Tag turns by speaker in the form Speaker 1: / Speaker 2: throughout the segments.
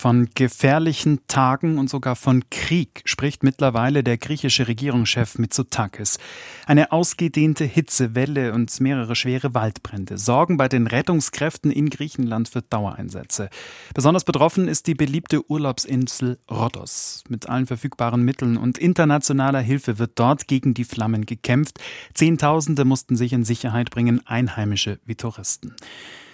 Speaker 1: Von gefährlichen Tagen und sogar von Krieg spricht mittlerweile der griechische Regierungschef Mitsotakis. Eine ausgedehnte Hitzewelle und mehrere schwere Waldbrände sorgen bei den Rettungskräften in Griechenland für Dauereinsätze. Besonders betroffen ist die beliebte Urlaubsinsel Rhodos. Mit allen verfügbaren Mitteln und internationaler Hilfe wird dort gegen die Flammen gekämpft. Zehntausende mussten sich in Sicherheit bringen, Einheimische wie Touristen.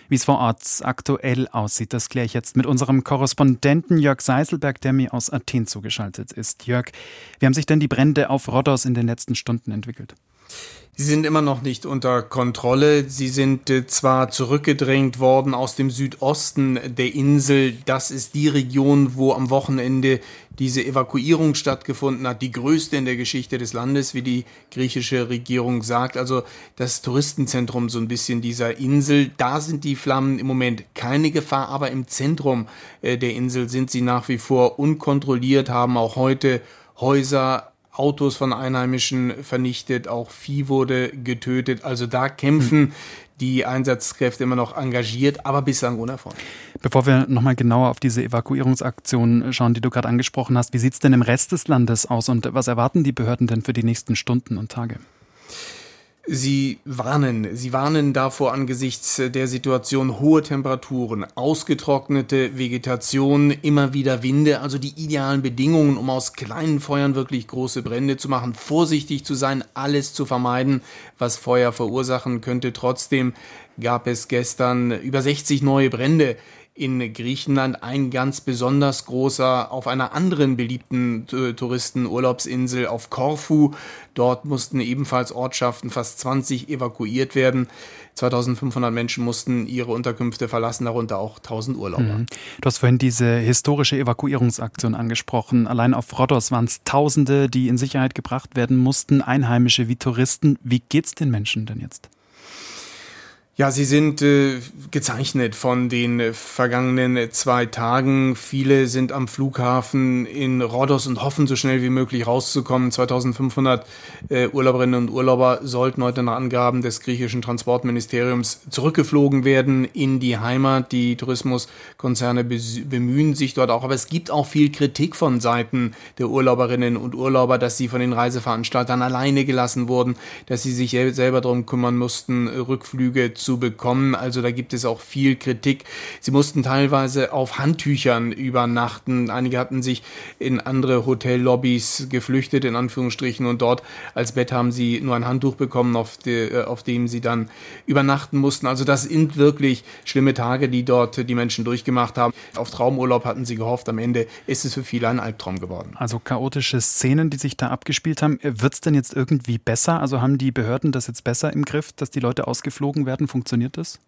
Speaker 1: Wie es vor Ort aktuell aussieht, das kläre ich jetzt mit unserem Korrespondenten Jörg Seiselberg, der mir aus Athen zugeschaltet ist. Jörg, wie haben sich denn die Brände auf Rhodos in den letzten Stunden entwickelt?
Speaker 2: Sie sind immer noch nicht unter Kontrolle. Sie sind äh, zwar zurückgedrängt worden aus dem Südosten der Insel. Das ist die Region, wo am Wochenende diese Evakuierung stattgefunden hat, die größte in der Geschichte des Landes, wie die griechische Regierung sagt. Also das Touristenzentrum so ein bisschen dieser Insel. Da sind die Flammen im Moment keine Gefahr, aber im Zentrum äh, der Insel sind sie nach wie vor unkontrolliert, haben auch heute Häuser Autos von Einheimischen vernichtet, auch Vieh wurde getötet. Also da kämpfen die Einsatzkräfte immer noch engagiert, aber bislang ohne Erfolg.
Speaker 1: Bevor wir nochmal genauer auf diese Evakuierungsaktion schauen, die du gerade angesprochen hast, wie sieht es denn im Rest des Landes aus und was erwarten die Behörden denn für die nächsten Stunden und Tage?
Speaker 2: Sie warnen, sie warnen davor angesichts der Situation hohe Temperaturen, ausgetrocknete Vegetation, immer wieder Winde, also die idealen Bedingungen, um aus kleinen Feuern wirklich große Brände zu machen, vorsichtig zu sein, alles zu vermeiden, was Feuer verursachen könnte. Trotzdem gab es gestern über 60 neue Brände in Griechenland ein ganz besonders großer auf einer anderen beliebten Touristenurlaubsinsel auf Korfu. Dort mussten ebenfalls Ortschaften, fast 20 evakuiert werden. 2500 Menschen mussten ihre Unterkünfte verlassen, darunter auch 1000 Urlauber. Mhm.
Speaker 1: Du hast vorhin diese historische Evakuierungsaktion angesprochen. Allein auf Rhodos waren es Tausende, die in Sicherheit gebracht werden mussten, Einheimische wie Touristen. Wie geht's den Menschen denn jetzt?
Speaker 2: Ja, sie sind äh, gezeichnet von den äh, vergangenen zwei Tagen. Viele sind am Flughafen in Rhodos und hoffen, so schnell wie möglich rauszukommen. 2500 äh, Urlauberinnen und Urlauber sollten heute nach Angaben des griechischen Transportministeriums zurückgeflogen werden in die Heimat. Die Tourismuskonzerne bemühen sich dort auch. Aber es gibt auch viel Kritik von Seiten der Urlauberinnen und Urlauber, dass sie von den Reiseveranstaltern alleine gelassen wurden, dass sie sich selber darum kümmern mussten, Rückflüge zu bekommen. Also da gibt es auch viel Kritik. Sie mussten teilweise auf Handtüchern übernachten. Einige hatten sich in andere Hotellobbys geflüchtet, in Anführungsstrichen, und dort als Bett haben sie nur ein Handtuch bekommen, auf, de, äh, auf dem sie dann übernachten mussten. Also das sind wirklich schlimme Tage, die dort die Menschen durchgemacht haben. Auf Traumurlaub hatten sie gehofft. Am Ende ist es für viele ein Albtraum geworden.
Speaker 1: Also chaotische Szenen, die sich da abgespielt haben. Wird es denn jetzt irgendwie besser? Also haben die Behörden das jetzt besser im Griff, dass die Leute ausgeflogen werden? Funktioniert das?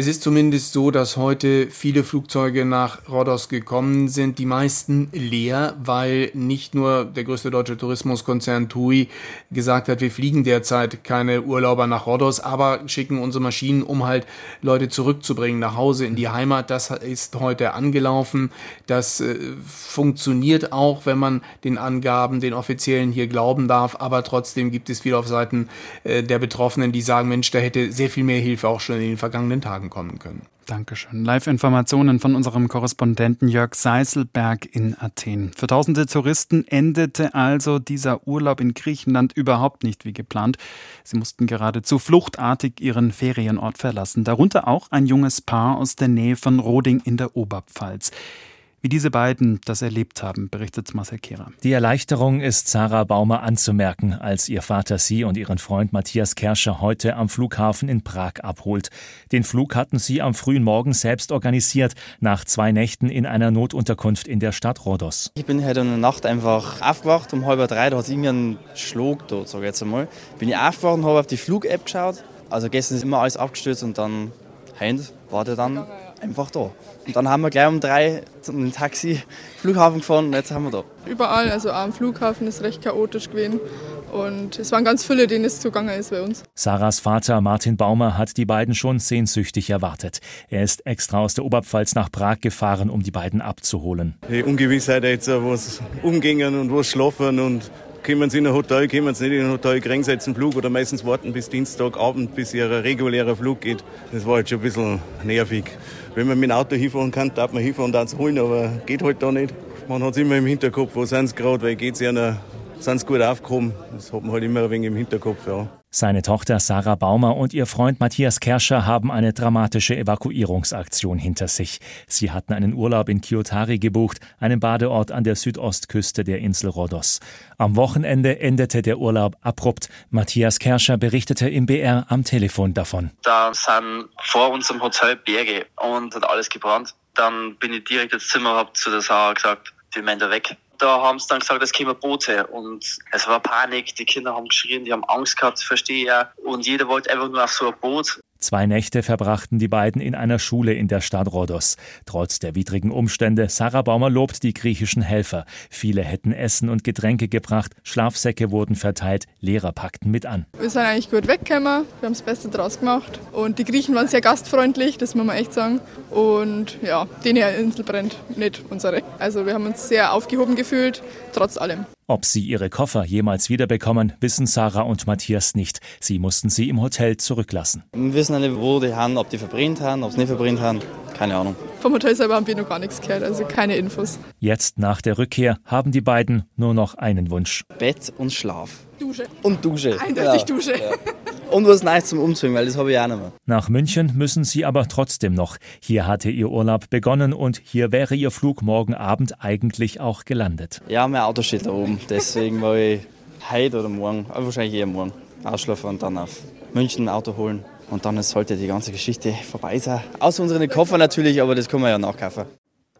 Speaker 2: Es ist zumindest so, dass heute viele Flugzeuge nach Rhodos gekommen sind, die meisten leer, weil nicht nur der größte deutsche Tourismuskonzern TUI gesagt hat, wir fliegen derzeit keine Urlauber nach Rhodos, aber schicken unsere Maschinen, um halt Leute zurückzubringen nach Hause in die Heimat. Das ist heute angelaufen. Das äh, funktioniert auch, wenn man den Angaben, den offiziellen hier glauben darf, aber trotzdem gibt es viele auf Seiten äh, der Betroffenen, die sagen, Mensch, da hätte sehr viel mehr Hilfe auch schon in den vergangenen Tagen Fragen kommen können.
Speaker 1: Dankeschön. Live-Informationen von unserem Korrespondenten Jörg Seiselberg in Athen. Für tausende Touristen endete also dieser Urlaub in Griechenland überhaupt nicht wie geplant. Sie mussten geradezu fluchtartig ihren Ferienort verlassen. Darunter auch ein junges Paar aus der Nähe von Roding in der Oberpfalz. Wie diese beiden das erlebt haben, berichtet Marcel Kehrer.
Speaker 3: Die Erleichterung ist Sarah Baumer anzumerken, als ihr Vater sie und ihren Freund Matthias Kerscher heute am Flughafen in Prag abholt. Den Flug hatten sie am frühen Morgen selbst organisiert, nach zwei Nächten in einer Notunterkunft in der Stadt Rhodos.
Speaker 4: Ich bin heute in der Nacht einfach aufgewacht, um halb drei, da hat es irgendwie einen Schlag dort, sage ich jetzt einmal. Bin ich aufgewacht und habe auf die Flug-App geschaut. Also gestern ist immer alles abgestürzt und dann heute war der dann einfach da. Und dann haben wir gleich um drei zum Taxi Flughafen gefahren und jetzt haben wir da.
Speaker 5: Überall, also am Flughafen ist recht chaotisch gewesen. Und es waren ganz viele, denen es zugange ist bei uns.
Speaker 3: Sarahs Vater Martin Baumer hat die beiden schon sehnsüchtig erwartet. Er ist extra aus der Oberpfalz nach Prag gefahren, um die beiden abzuholen.
Speaker 6: Die Ungewissheit jetzt, was umgingen und was schlafen und kommen sie in ein Hotel, kommen sie nicht in ein Hotel, kriegen sie jetzt einen Flug oder meistens warten bis Dienstagabend, bis ihr regulärer Flug geht. Das war jetzt schon ein bisschen nervig. Wenn man mit dem Auto hinfahren kann, darf man hinfahren und dann holen, aber geht halt da nicht. Man hat es immer im Hinterkopf, wo sind sie gerade, weil geht es noch sind sie gut aufgekommen. Das hat man halt immer ein wenig im Hinterkopf. Ja.
Speaker 3: Seine Tochter Sarah Baumer und ihr Freund Matthias Kerscher haben eine dramatische Evakuierungsaktion hinter sich. Sie hatten einen Urlaub in Kiotari gebucht, einem Badeort an der Südostküste der Insel Rhodos. Am Wochenende endete der Urlaub abrupt. Matthias Kerscher berichtete im BR am Telefon davon.
Speaker 7: Da sind vor unserem Hotel Berge und hat alles gebrannt. Dann bin ich direkt ins Zimmer, habe zu der Sarah gesagt, wir müssen da weg da haben sie dann gesagt, es kämen Boote und es war Panik, die Kinder haben geschrien, die haben Angst gehabt, verstehe ja. Und jeder wollte einfach nur auf so ein Boot.
Speaker 3: Zwei Nächte verbrachten die beiden in einer Schule in der Stadt Rhodos. Trotz der widrigen Umstände, Sarah Baumer lobt die griechischen Helfer. Viele hätten Essen und Getränke gebracht, Schlafsäcke wurden verteilt, Lehrer packten mit an.
Speaker 5: Wir sind eigentlich gut weggekommen, wir haben das Beste draus gemacht. Und die Griechen waren sehr gastfreundlich, das muss man echt sagen. Und ja, die Insel brennt, nicht unsere. Also wir haben uns sehr aufgehoben gefühlt, trotz allem.
Speaker 3: Ob sie ihre Koffer jemals wiederbekommen, wissen Sarah und Matthias nicht. Sie mussten sie im Hotel zurücklassen.
Speaker 4: Wir wissen nicht, wo die haben, ob die verbrennt haben, ob sie nicht verbrennt haben. Keine Ahnung.
Speaker 5: Vom Hotel selber haben wir noch gar nichts gehört, also keine Infos.
Speaker 3: Jetzt nach der Rückkehr haben die beiden nur noch einen Wunsch.
Speaker 4: Bett und Schlaf.
Speaker 5: Dusche.
Speaker 4: Und Dusche.
Speaker 5: Eindeutig ja. Dusche. Ja.
Speaker 4: Und was Neues zum Umzügen, weil das habe ich auch nicht mehr.
Speaker 3: Nach München müssen sie aber trotzdem noch. Hier hatte ihr Urlaub begonnen und hier wäre ihr Flug morgen Abend eigentlich auch gelandet.
Speaker 4: Ja, mein Auto steht da oben. Deswegen war ich heute oder morgen, wahrscheinlich eher morgen, ausschlafen und dann auf München ein Auto holen. Und dann sollte die ganze Geschichte vorbei sein. Außer unsere Koffer natürlich, aber das können wir ja nachkaufen.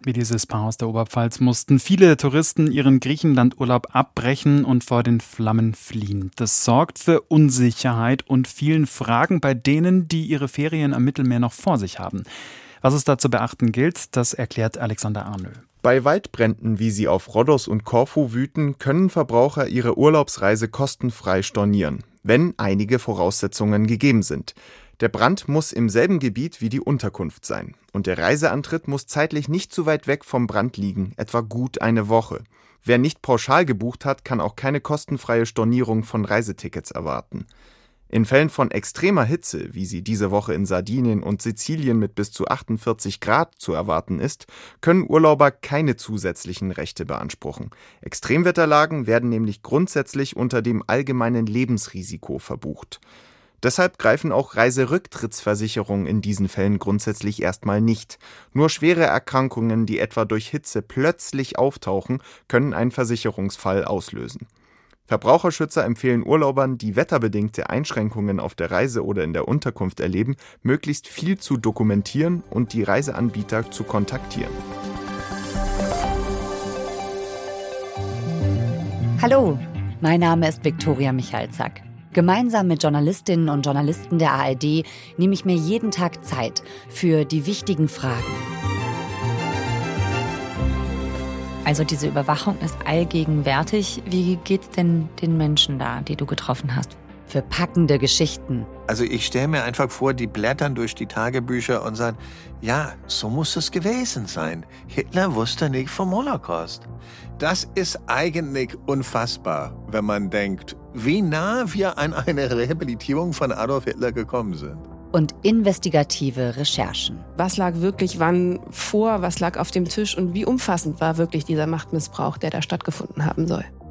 Speaker 1: Wie dieses Paar aus der Oberpfalz mussten viele Touristen ihren Griechenlandurlaub abbrechen und vor den Flammen fliehen. Das sorgt für Unsicherheit und vielen Fragen bei denen, die ihre Ferien am Mittelmeer noch vor sich haben. Was es da zu beachten gilt, das erklärt Alexander Arnö.
Speaker 8: Bei Waldbränden, wie sie auf Rhodos und Korfu wüten, können Verbraucher ihre Urlaubsreise kostenfrei stornieren, wenn einige Voraussetzungen gegeben sind. Der Brand muss im selben Gebiet wie die Unterkunft sein. Und der Reiseantritt muss zeitlich nicht zu weit weg vom Brand liegen, etwa gut eine Woche. Wer nicht pauschal gebucht hat, kann auch keine kostenfreie Stornierung von Reisetickets erwarten. In Fällen von extremer Hitze, wie sie diese Woche in Sardinien und Sizilien mit bis zu 48 Grad zu erwarten ist, können Urlauber keine zusätzlichen Rechte beanspruchen. Extremwetterlagen werden nämlich grundsätzlich unter dem allgemeinen Lebensrisiko verbucht. Deshalb greifen auch Reiserücktrittsversicherungen in diesen Fällen grundsätzlich erstmal nicht. Nur schwere Erkrankungen, die etwa durch Hitze plötzlich auftauchen, können einen Versicherungsfall auslösen. Verbraucherschützer empfehlen Urlaubern, die wetterbedingte Einschränkungen auf der Reise oder in der Unterkunft erleben, möglichst viel zu dokumentieren und die Reiseanbieter zu kontaktieren.
Speaker 9: Hallo, mein Name ist Viktoria Michalzack. Gemeinsam mit Journalistinnen und Journalisten der ARD nehme ich mir jeden Tag Zeit für die wichtigen Fragen. Also diese Überwachung ist allgegenwärtig. Wie geht's denn den Menschen da, die du getroffen hast? Für packende Geschichten.
Speaker 10: Also ich stelle mir einfach vor, die blättern durch die Tagebücher und sagen, ja, so muss es gewesen sein. Hitler wusste nicht vom Holocaust. Das ist eigentlich unfassbar, wenn man denkt, wie nah wir an eine Rehabilitierung von Adolf Hitler gekommen sind.
Speaker 9: Und investigative Recherchen.
Speaker 11: Was lag wirklich wann vor, was lag auf dem Tisch und wie umfassend war wirklich dieser Machtmissbrauch, der da stattgefunden haben soll?